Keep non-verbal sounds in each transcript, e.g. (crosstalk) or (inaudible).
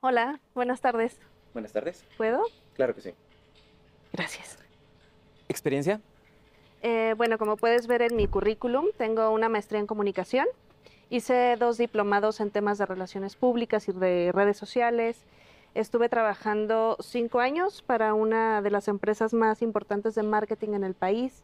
Hola, buenas tardes. Buenas tardes. ¿Puedo? Claro que sí. Gracias. ¿Experiencia? Eh, bueno, como puedes ver en mi currículum, tengo una maestría en comunicación. Hice dos diplomados en temas de relaciones públicas y de redes sociales. Estuve trabajando cinco años para una de las empresas más importantes de marketing en el país.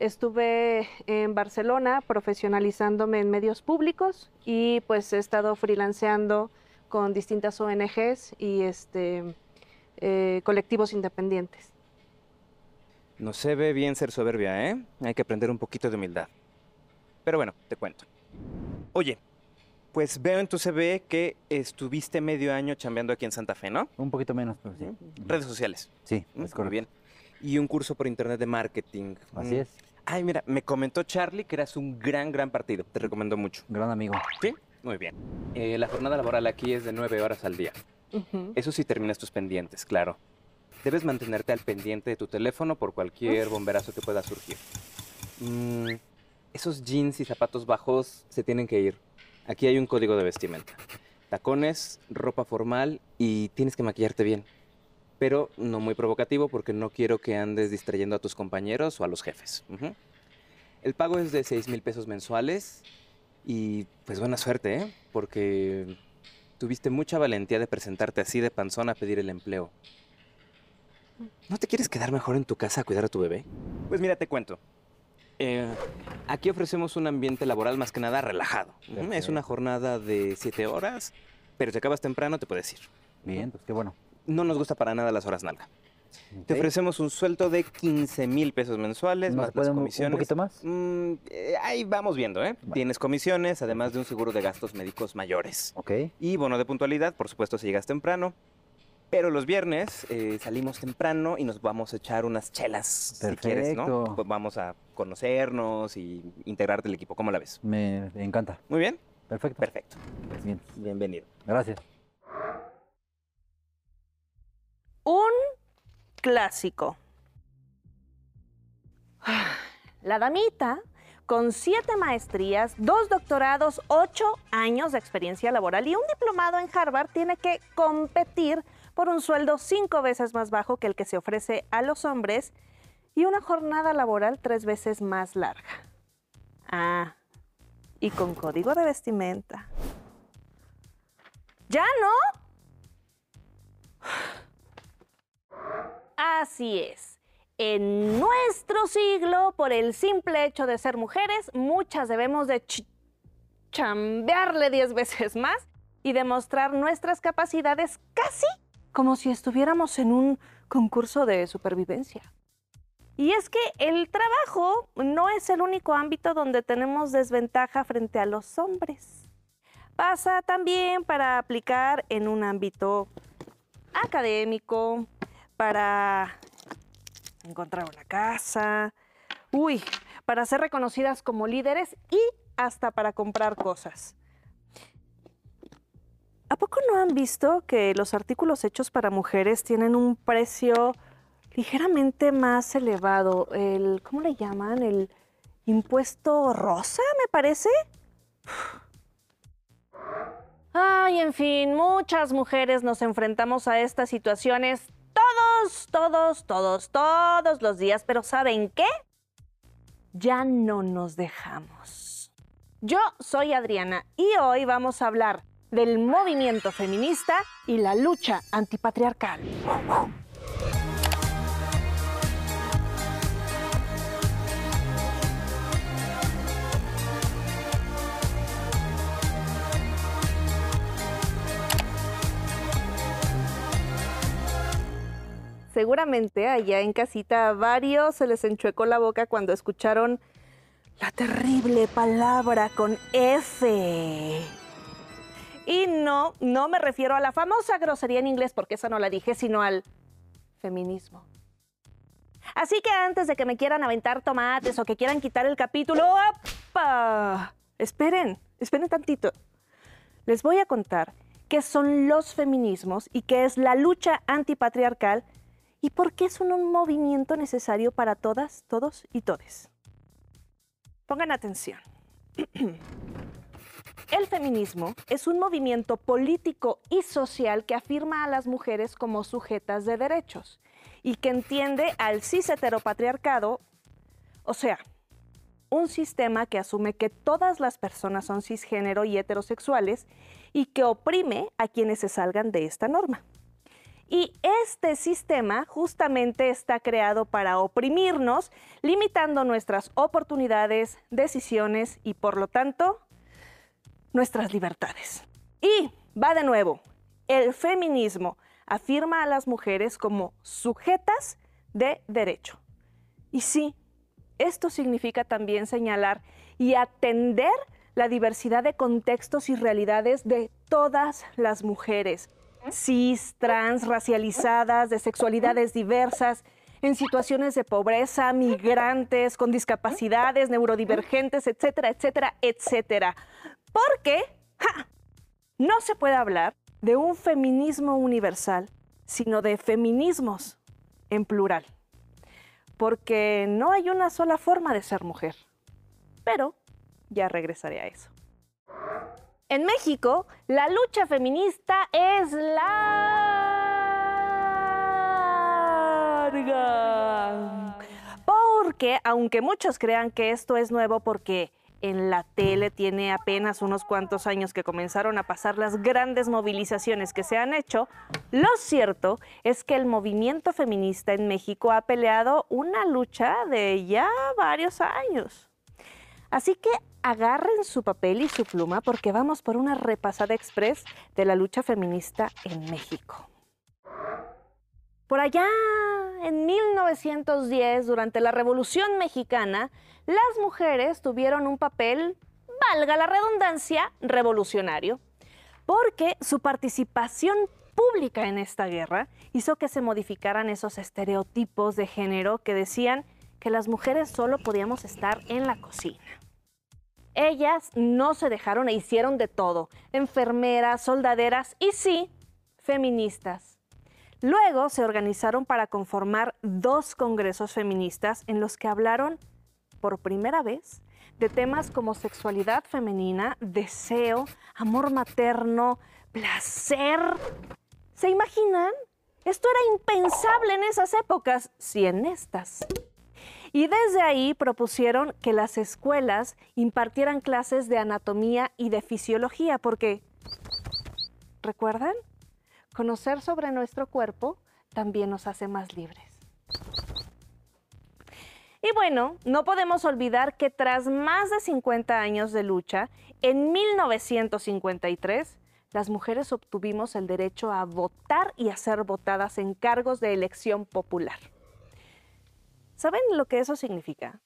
Estuve en Barcelona profesionalizándome en medios públicos y pues he estado freelanceando con distintas ONGs y este, eh, colectivos independientes. No se ve bien ser soberbia, ¿eh? Hay que aprender un poquito de humildad. Pero bueno, te cuento. Oye, pues veo en tu CV que estuviste medio año chambeando aquí en Santa Fe, ¿no? Un poquito menos, pero sí. Redes sociales. Sí, es Muy correcto. bien. Y un curso por internet de marketing. Así es. Ay, mira, me comentó Charlie que eras un gran, gran partido. Te recomiendo mucho. Gran amigo. ¿Sí? Muy bien. Eh, la jornada laboral aquí es de nueve horas al día. Eso sí terminas tus pendientes, claro. Debes mantenerte al pendiente de tu teléfono por cualquier bomberazo que pueda surgir. Mm, esos jeans y zapatos bajos se tienen que ir. Aquí hay un código de vestimenta. Tacones, ropa formal y tienes que maquillarte bien. Pero no muy provocativo porque no quiero que andes distrayendo a tus compañeros o a los jefes. El pago es de 6 mil pesos mensuales y pues buena suerte, ¿eh? Porque Tuviste mucha valentía de presentarte así de panzón a pedir el empleo. ¿No te quieres quedar mejor en tu casa a cuidar a tu bebé? Pues mira, te cuento. Eh, aquí ofrecemos un ambiente laboral más que nada relajado. Es una jornada de siete horas, pero si acabas temprano te puedes ir. Bien, pues qué bueno. No nos gusta para nada las horas nalga. Te Ok. ofrecemos un sueldo de 15 mil pesos mensuales, ¿No más las un- un comisiones. poquito más? Mm, eh, ahí vamos viendo, ¿eh? Vale. Tienes comisiones, además de un seguro de gastos médicos mayores. Ok. Y bono de puntualidad, por supuesto, si llegas temprano. Pero los viernes eh, salimos temprano y nos vamos a echar unas chelas, si quieres, ¿no? Perfecto. Pues vamos a conocernos y integrarte al equipo. ¿Cómo la ves? Me encanta. Muy bien. Perfecto. Perfecto. Bien. Bienvenido. Gracias. Clásico. La damita, con siete maestrías, dos doctorados, ocho años de experiencia laboral y un diplomado en Harvard, tiene que competir por un sueldo cinco veces más bajo que el que se ofrece a los hombres y una jornada laboral tres veces más larga. Ah, y con código de vestimenta. ¿Ya no? Así es. En nuestro siglo, por el simple hecho de ser mujeres, muchas debemos de ch- chambearle diez veces más y demostrar nuestras capacidades casi como si estuviéramos en un concurso de supervivencia. Y es que el trabajo no es el único ámbito donde tenemos desventaja frente a los hombres. Pasa también para aplicar en un ámbito académico, para encontrar una casa, uy, para ser reconocidas como líderes y hasta para comprar cosas. ¿A poco no han visto que los artículos hechos para mujeres tienen un precio ligeramente más elevado? El, ¿Cómo le llaman? El impuesto rosa, me parece. Ay, en fin, muchas mujeres nos enfrentamos a estas situaciones todos, todos, todos, los días, pero ¿saben qué? Ya no nos dejamos. Yo soy Adriana y hoy vamos a hablar del movimiento feminista y la lucha antipatriarcal. Seguramente allá en casita a varios se les enchuecó la boca cuando escucharon la terrible palabra con F. Y no, no me refiero a la famosa grosería en inglés porque esa no la dije, sino al feminismo. Así que antes de que me quieran aventar tomates o que quieran quitar el capítulo, ¡opa! Esperen, esperen tantito. Les voy a contar qué son los feminismos y qué es la lucha antipatriarcal y por qué son un movimiento necesario para todas, todos y todes. Pongan atención. (clears throat) El feminismo es un movimiento político y social que afirma a las mujeres como sujetas de derechos y que entiende al cis heteropatriarcado, o sea, un sistema que asume que todas las personas son cisgénero y heterosexuales y que oprime a quienes se salgan de esta norma. Y este sistema justamente está creado para oprimirnos, limitando nuestras oportunidades, decisiones y por lo tanto nuestras libertades. Y va de nuevo, el feminismo afirma a las mujeres como sujetas de derecho. Y sí, esto significa también señalar y atender la diversidad de contextos y realidades de todas las mujeres, cis, trans, racializadas, de sexualidades diversas, en situaciones de pobreza, migrantes, con discapacidades, neurodivergentes, etcétera, etcétera, etcétera. Porque no se puede hablar de un feminismo universal, sino de feminismos en plural porque no hay una sola forma de ser mujer. Pero ya regresaré a eso. En México, la lucha feminista es larga. Porque, aunque muchos crean que esto es nuevo porque en la tele tiene apenas unos cuantos años que comenzaron a pasar las grandes movilizaciones que se han hecho, lo cierto es que el movimiento feminista en México ha peleado una lucha de ya varios años. Así que agarren su papel y su pluma porque vamos por una repasada express de la lucha feminista en México. Por allá, en 1910, durante la Revolución Mexicana, las mujeres tuvieron un papel, valga la redundancia, revolucionario, porque su participación pública en esta guerra hizo que se modificaran esos estereotipos de género que decían que las mujeres solo podíamos estar en la cocina. Ellas no se dejaron e hicieron de todo, enfermeras, soldaderas y sí, feministas Luego se organizaron para conformar dos congresos feministas en los que hablaron por primera vez de temas como sexualidad femenina, deseo, amor materno, placer. ¿Se imaginan? Esto era impensable en esas épocas, si en estas. Y desde ahí propusieron que las escuelas impartieran clases de anatomía y de fisiología, porque, ¿recuerdan? Conocer sobre nuestro cuerpo también nos hace más libres. Y bueno, no podemos olvidar que tras más de 50 años de lucha, en 1953, las mujeres obtuvimos el derecho a votar y a ser votadas en cargos de elección popular. ¿Saben lo que eso significa?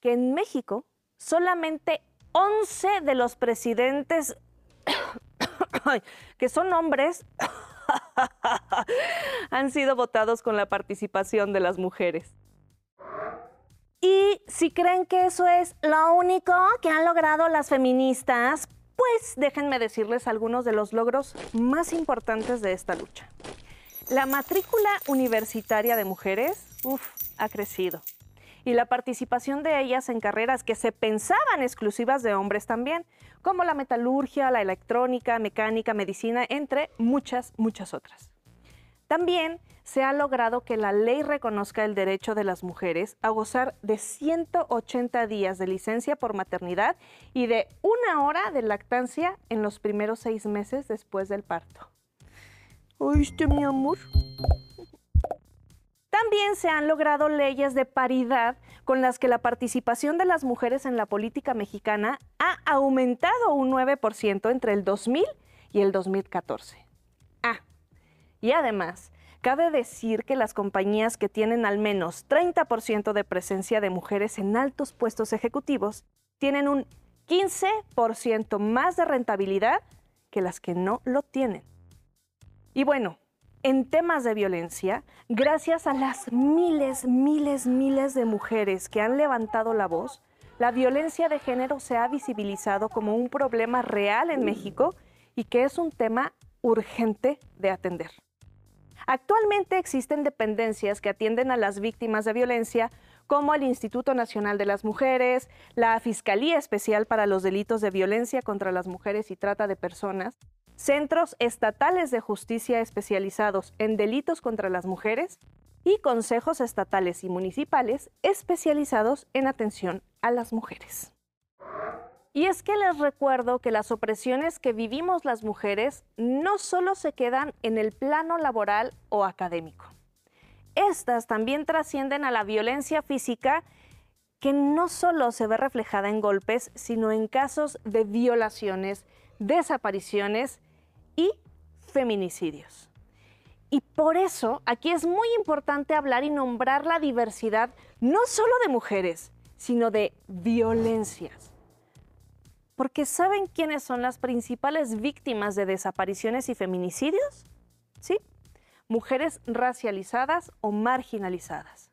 Que en México solamente 11 de los presidentes (coughs) que son hombres, (coughs) han sido votados con la participación de las mujeres. Y si creen que eso es lo único que han logrado las feministas, pues déjenme decirles algunos de los logros más importantes de esta lucha. La matrícula universitaria de mujeres, ha crecido y la participación de ellas en carreras que se pensaban exclusivas de hombres también, como la metalurgia, la electrónica, mecánica, medicina, entre muchas, muchas otras. También se ha logrado que la ley reconozca el derecho de las mujeres a gozar de 180 días de licencia por maternidad y de una hora de lactancia en los primeros seis meses después del parto. ¿Oíste, mi amor? También se han logrado leyes de paridad con las que la participación de las mujeres en la política mexicana ha aumentado un 9% entre el 2000 y el 2014. Ah, y además, cabe decir que las compañías que tienen al menos 30% de presencia de mujeres en altos puestos ejecutivos tienen un 15% más de rentabilidad que las que no lo tienen. Y bueno, en temas de violencia, gracias a las miles, miles, miles de mujeres que han levantado la voz, la violencia de género se ha visibilizado como un problema real en México y que es un tema urgente de atender. Actualmente existen dependencias que atienden a las víctimas de violencia como el Instituto Nacional de las Mujeres, la Fiscalía Especial para los Delitos de Violencia contra las Mujeres y Trata de Personas, centros estatales de justicia especializados en delitos contra las mujeres y consejos estatales y municipales especializados en atención a las mujeres. Y es que les recuerdo que las opresiones que vivimos las mujeres no solo se quedan en el plano laboral o académico. Estas también trascienden a la violencia física que no solo se ve reflejada en golpes, sino en casos de violaciones, desapariciones y feminicidios. Y por eso aquí es muy importante hablar y nombrar la diversidad no solo de mujeres, sino de violencias. Porque ¿saben quiénes son las principales víctimas de desapariciones y feminicidios? ¿Sí? Mujeres racializadas o marginalizadas.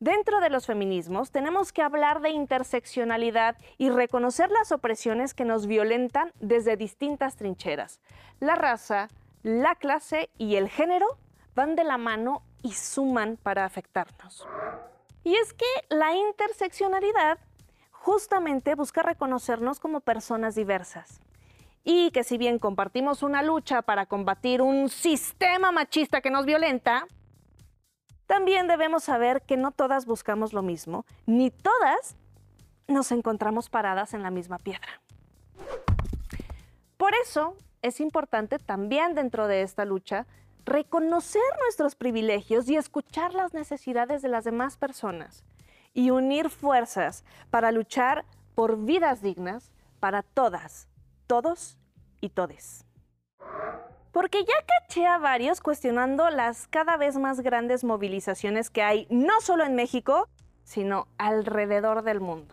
Dentro de los feminismos tenemos que hablar de interseccionalidad y reconocer las opresiones que nos violentan desde distintas trincheras. La raza, la clase y el género van de la mano y suman para afectarnos. Y es que la interseccionalidad justamente busca reconocernos como personas diversas. Y que si bien compartimos una lucha para combatir un sistema machista que nos violenta, también debemos saber que no todas buscamos lo mismo, ni todas nos encontramos paradas en la misma piedra. Por eso es importante también dentro de esta lucha reconocer nuestros privilegios y escuchar las necesidades de las demás personas y unir fuerzas para luchar por vidas dignas para todas, todos y todes. Porque ya caché a varios cuestionando las cada vez más grandes movilizaciones que hay, no solo en México, sino alrededor del mundo,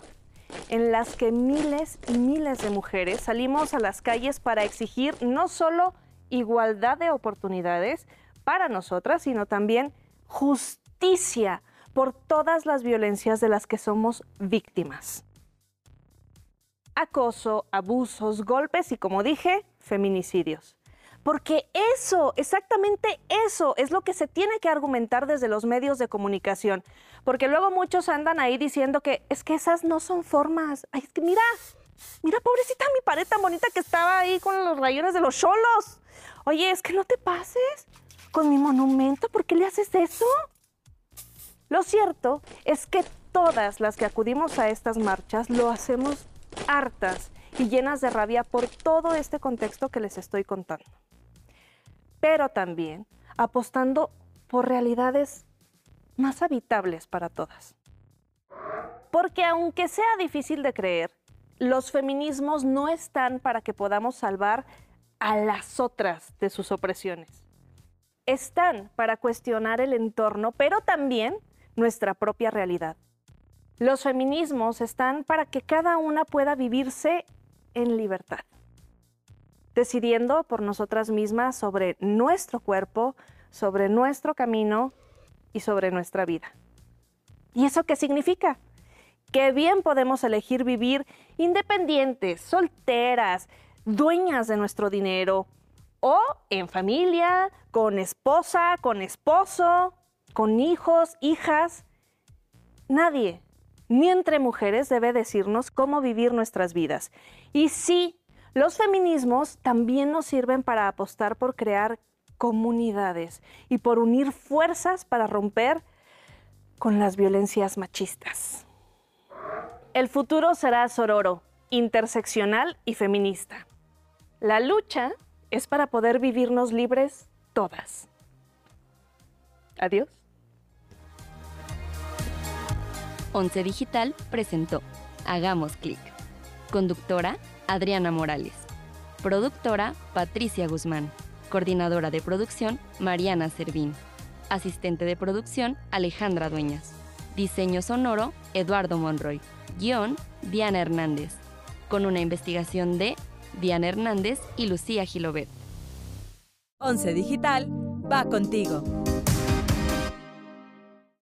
en las que miles y miles de mujeres salimos a las calles para exigir no solo igualdad de oportunidades para nosotras, sino también justicia por todas las violencias de las que somos víctimas. Acoso, abusos, golpes y, como dije, feminicidios. Porque eso, exactamente eso, es lo que se tiene que argumentar desde los medios de comunicación. Porque luego muchos andan ahí diciendo que es que esas no son formas. Ay, es que mira, mira, pobrecita mi pared tan bonita que estaba ahí con los rayones de los cholos. Oye, es que no te pases con mi monumento. ¿Por qué le haces eso? Lo cierto es que todas las que acudimos a estas marchas lo hacemos hartas y llenas de rabia por todo este contexto que les estoy contando pero también apostando por realidades más habitables para todas. Porque aunque sea difícil de creer, los feminismos no están para que podamos salvar a las otras de sus opresiones. Están para cuestionar el entorno, pero también nuestra propia realidad. Los feminismos están para que cada una pueda vivirse en libertad decidiendo por nosotras mismas sobre nuestro cuerpo, sobre nuestro camino y sobre nuestra vida. ¿Y eso qué significa? Que bien podemos elegir vivir independientes, solteras, dueñas de nuestro dinero, o en familia, con esposa, con esposo, con hijos, hijas. Nadie, ni entre mujeres, debe decirnos cómo vivir nuestras vidas. Y sí, los feminismos también nos sirven para apostar por crear comunidades y por unir fuerzas para romper con las violencias machistas. El futuro será sororo, interseccional y feminista. La lucha es para poder vivirnos libres todas. Adiós. Once Digital presentó Hagamos Clic. Conductora Adriana Morales. Productora, Patricia Guzmán. Coordinadora de producción, Mariana Servín. Asistente de producción, Alejandra Dueñas. Diseño sonoro, Eduardo Monroy. Guión, Diana Hernández. Con una investigación de Diana Hernández y Lucía Gilobet. Once Digital va contigo.